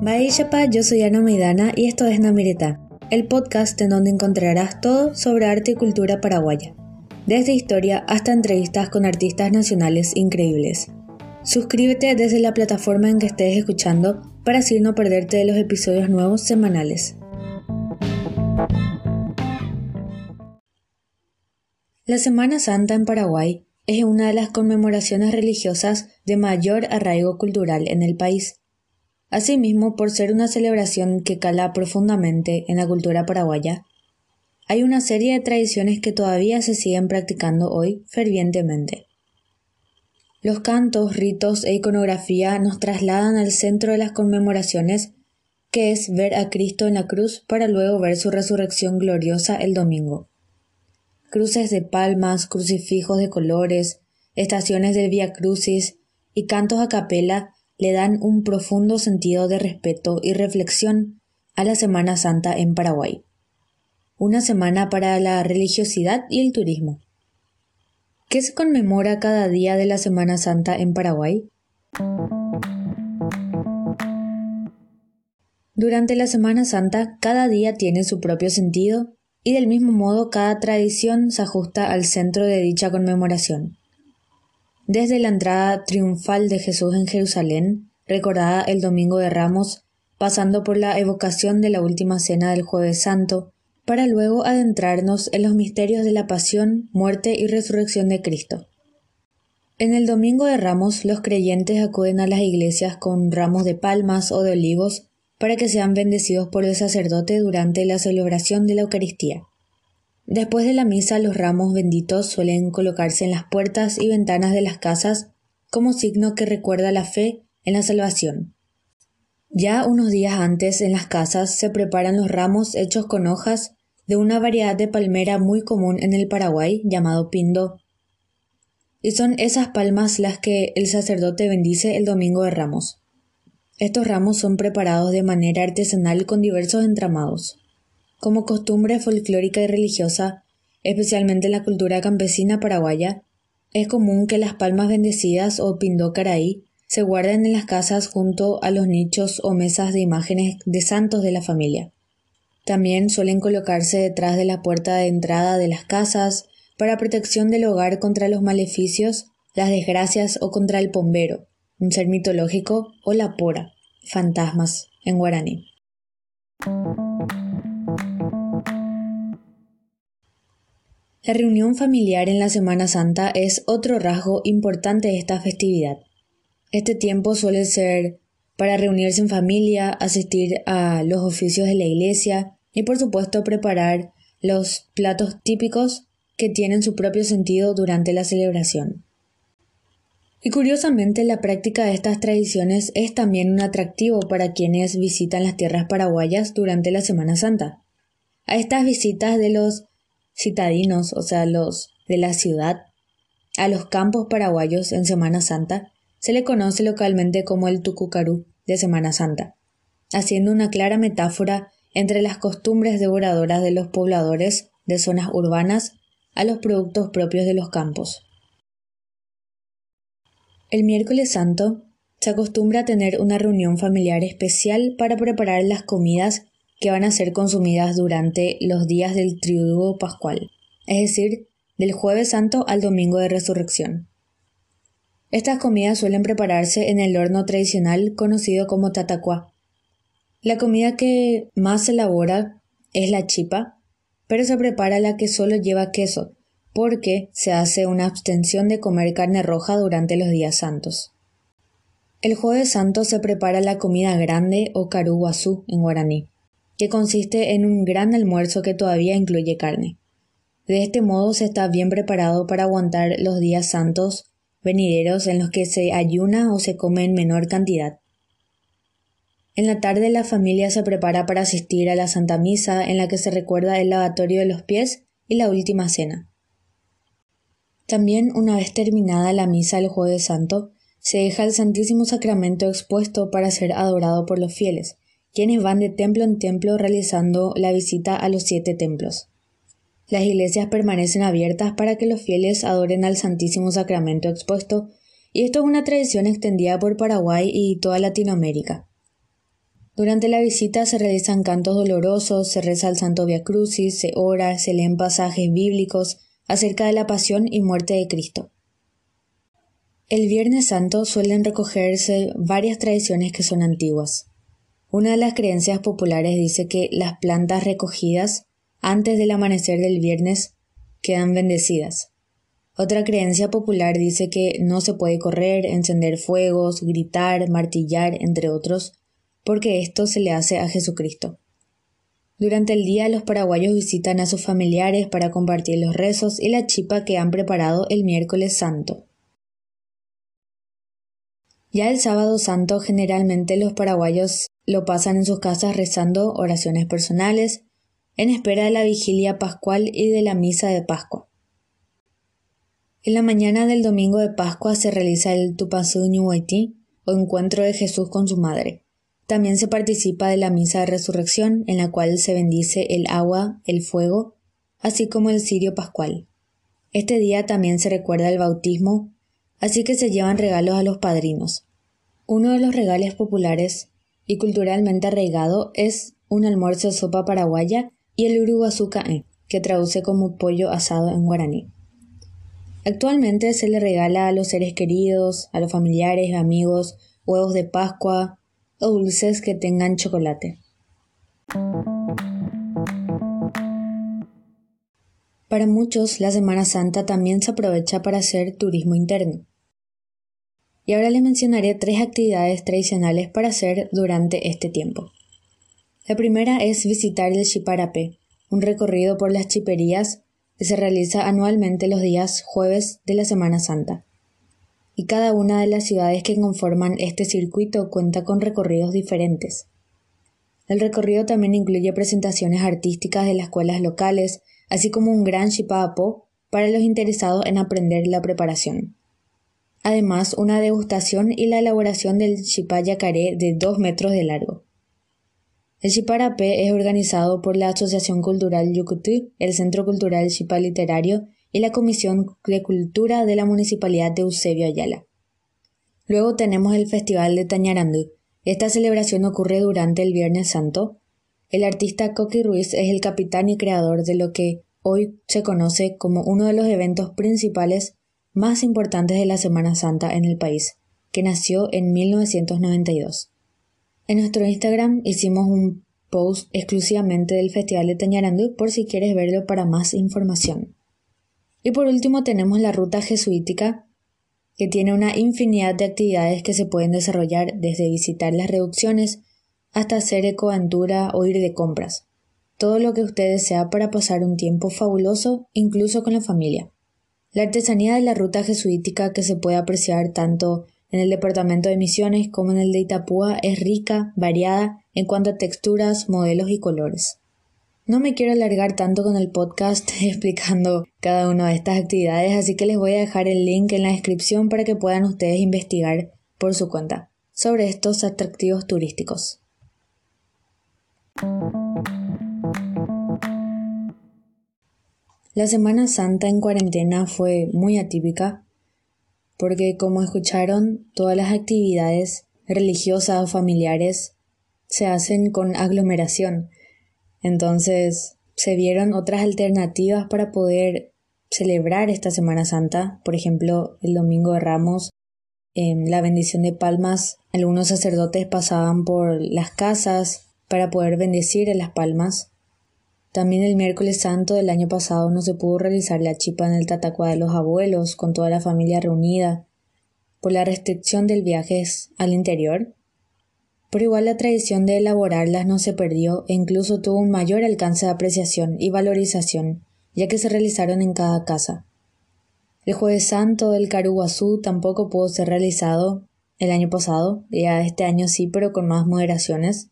Chapa, yo soy Ana Maidana y esto es Namireta, el podcast en donde encontrarás todo sobre arte y cultura paraguaya, desde historia hasta entrevistas con artistas nacionales increíbles. Suscríbete desde la plataforma en que estés escuchando para así no perderte de los episodios nuevos semanales. La Semana Santa en Paraguay es una de las conmemoraciones religiosas de mayor arraigo cultural en el país. Asimismo, por ser una celebración que cala profundamente en la cultura paraguaya, hay una serie de tradiciones que todavía se siguen practicando hoy fervientemente. Los cantos, ritos e iconografía nos trasladan al centro de las conmemoraciones, que es ver a Cristo en la cruz para luego ver su resurrección gloriosa el domingo. Cruces de palmas, crucifijos de colores, estaciones del Via Crucis y cantos a capela le dan un profundo sentido de respeto y reflexión a la Semana Santa en Paraguay. Una semana para la religiosidad y el turismo. ¿Qué se conmemora cada día de la Semana Santa en Paraguay? Durante la Semana Santa, cada día tiene su propio sentido y del mismo modo cada tradición se ajusta al centro de dicha conmemoración. Desde la entrada triunfal de Jesús en Jerusalén, recordada el Domingo de Ramos, pasando por la evocación de la última cena del Jueves Santo, para luego adentrarnos en los misterios de la pasión, muerte y resurrección de Cristo. En el Domingo de Ramos los creyentes acuden a las iglesias con ramos de palmas o de olivos para que sean bendecidos por el sacerdote durante la celebración de la Eucaristía. Después de la misa los ramos benditos suelen colocarse en las puertas y ventanas de las casas como signo que recuerda la fe en la salvación. Ya unos días antes en las casas se preparan los ramos hechos con hojas de una variedad de palmera muy común en el Paraguay llamado pindo. Y son esas palmas las que el sacerdote bendice el domingo de ramos. Estos ramos son preparados de manera artesanal con diversos entramados. Como costumbre folclórica y religiosa, especialmente en la cultura campesina paraguaya, es común que las palmas bendecidas o pindócaraí se guarden en las casas junto a los nichos o mesas de imágenes de santos de la familia. También suelen colocarse detrás de la puerta de entrada de las casas para protección del hogar contra los maleficios, las desgracias o contra el pombero, un ser mitológico, o la pora, fantasmas en guaraní. La reunión familiar en la Semana Santa es otro rasgo importante de esta festividad. Este tiempo suele ser para reunirse en familia, asistir a los oficios de la iglesia y por supuesto preparar los platos típicos que tienen su propio sentido durante la celebración. Y curiosamente la práctica de estas tradiciones es también un atractivo para quienes visitan las tierras paraguayas durante la Semana Santa. A estas visitas de los citadinos, o sea, los de la ciudad, a los campos paraguayos en Semana Santa, se le conoce localmente como el Tucucarú de Semana Santa, haciendo una clara metáfora entre las costumbres devoradoras de los pobladores de zonas urbanas a los productos propios de los campos. El miércoles santo se acostumbra a tener una reunión familiar especial para preparar las comidas que van a ser consumidas durante los días del triduo pascual, es decir, del jueves santo al domingo de resurrección. Estas comidas suelen prepararse en el horno tradicional conocido como tatacuá. La comida que más se elabora es la chipa, pero se prepara la que solo lleva queso, porque se hace una abstención de comer carne roja durante los días santos. El jueves santo se prepara la comida grande o caruguazú en guaraní, que consiste en un gran almuerzo que todavía incluye carne. De este modo se está bien preparado para aguantar los días santos venideros en los que se ayuna o se come en menor cantidad. En la tarde la familia se prepara para asistir a la Santa Misa en la que se recuerda el lavatorio de los pies y la última cena. También, una vez terminada la misa el jueves santo, se deja el Santísimo Sacramento expuesto para ser adorado por los fieles, quienes van de templo en templo realizando la visita a los siete templos. Las iglesias permanecen abiertas para que los fieles adoren al Santísimo Sacramento expuesto, y esto es una tradición extendida por Paraguay y toda Latinoamérica. Durante la visita se realizan cantos dolorosos, se reza el Santo Via Crucis, se ora, se leen pasajes bíblicos acerca de la pasión y muerte de Cristo. El Viernes Santo suelen recogerse varias tradiciones que son antiguas. Una de las creencias populares dice que las plantas recogidas antes del amanecer del viernes quedan bendecidas. Otra creencia popular dice que no se puede correr, encender fuegos, gritar, martillar, entre otros, porque esto se le hace a Jesucristo. Durante el día los paraguayos visitan a sus familiares para compartir los rezos y la chipa que han preparado el miércoles santo. Ya el sábado santo generalmente los paraguayos lo pasan en sus casas rezando oraciones personales, en espera de la vigilia pascual y de la misa de Pascua. En la mañana del domingo de Pascua se realiza el Tupazú o encuentro de Jesús con su madre. También se participa de la misa de resurrección, en la cual se bendice el agua, el fuego, así como el cirio pascual. Este día también se recuerda el bautismo, así que se llevan regalos a los padrinos. Uno de los regales populares y culturalmente arraigado es un almuerzo de sopa paraguaya y el uruguazucae, que traduce como pollo asado en guaraní. Actualmente se le regala a los seres queridos, a los familiares, amigos, huevos de Pascua o dulces que tengan chocolate. Para muchos, la Semana Santa también se aprovecha para hacer turismo interno. Y ahora les mencionaré tres actividades tradicionales para hacer durante este tiempo. La primera es visitar el Chiparape, un recorrido por las chiperías que se realiza anualmente los días jueves de la Semana Santa. Y cada una de las ciudades que conforman este circuito cuenta con recorridos diferentes. El recorrido también incluye presentaciones artísticas de las escuelas locales, así como un gran chipapo para los interesados en aprender la preparación. Además, una degustación y la elaboración del chipá yacaré de 2 metros de largo. El Chiparape es organizado por la Asociación Cultural Yucutí, el Centro Cultural Chipá Literario y la Comisión de Cultura de la Municipalidad de Eusebio Ayala. Luego tenemos el Festival de Tañarandú. Esta celebración ocurre durante el Viernes Santo. El artista Coqui Ruiz es el capitán y creador de lo que hoy se conoce como uno de los eventos principales más importantes de la Semana Santa en el país, que nació en 1992. En nuestro Instagram hicimos un post exclusivamente del Festival de Tañarandú por si quieres verlo para más información. Y por último tenemos la ruta jesuítica, que tiene una infinidad de actividades que se pueden desarrollar desde visitar las reducciones hasta hacer ecoaventura o ir de compras. Todo lo que usted desea para pasar un tiempo fabuloso, incluso con la familia. La artesanía de la ruta jesuítica que se puede apreciar tanto en el departamento de Misiones como en el de Itapúa es rica, variada en cuanto a texturas, modelos y colores. No me quiero alargar tanto con el podcast explicando cada una de estas actividades, así que les voy a dejar el link en la descripción para que puedan ustedes investigar por su cuenta sobre estos atractivos turísticos. La Semana Santa en cuarentena fue muy atípica porque como escucharon, todas las actividades religiosas o familiares se hacen con aglomeración. Entonces se vieron otras alternativas para poder celebrar esta Semana Santa, por ejemplo, el Domingo de Ramos, en la bendición de palmas, algunos sacerdotes pasaban por las casas para poder bendecir a las palmas. También el miércoles santo del año pasado no se pudo realizar la chipa en el Tatacua de los abuelos con toda la familia reunida por la restricción del viaje al interior. Pero igual la tradición de elaborarlas no se perdió e incluso tuvo un mayor alcance de apreciación y valorización, ya que se realizaron en cada casa. El jueves santo del Caruguazú tampoco pudo ser realizado el año pasado, ya este año sí, pero con más moderaciones.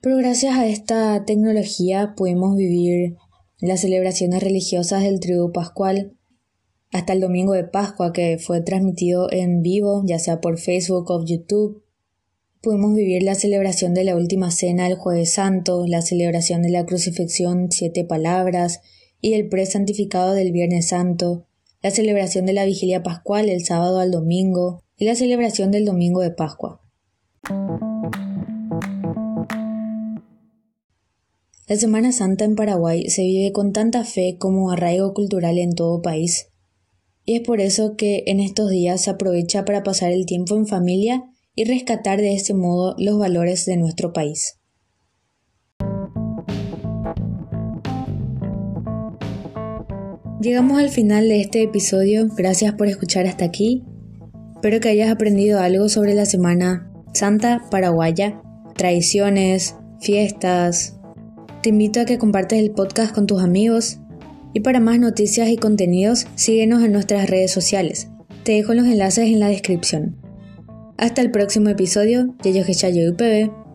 Pero gracias a esta tecnología pudimos vivir las celebraciones religiosas del triduo pascual hasta el domingo de Pascua que fue transmitido en vivo, ya sea por Facebook o YouTube. Pudimos vivir la celebración de la última cena el jueves santo, la celebración de la crucifixión siete palabras y el presantificado del viernes santo, la celebración de la vigilia pascual el sábado al domingo y la celebración del domingo de Pascua. La Semana Santa en Paraguay se vive con tanta fe como arraigo cultural en todo país. Y es por eso que en estos días se aprovecha para pasar el tiempo en familia y rescatar de este modo los valores de nuestro país. Llegamos al final de este episodio, gracias por escuchar hasta aquí. Espero que hayas aprendido algo sobre la Semana Santa Paraguaya, tradiciones, fiestas. Te invito a que compartas el podcast con tus amigos y para más noticias y contenidos síguenos en nuestras redes sociales. Te dejo los enlaces en la descripción. Hasta el próximo episodio de Yo UPB.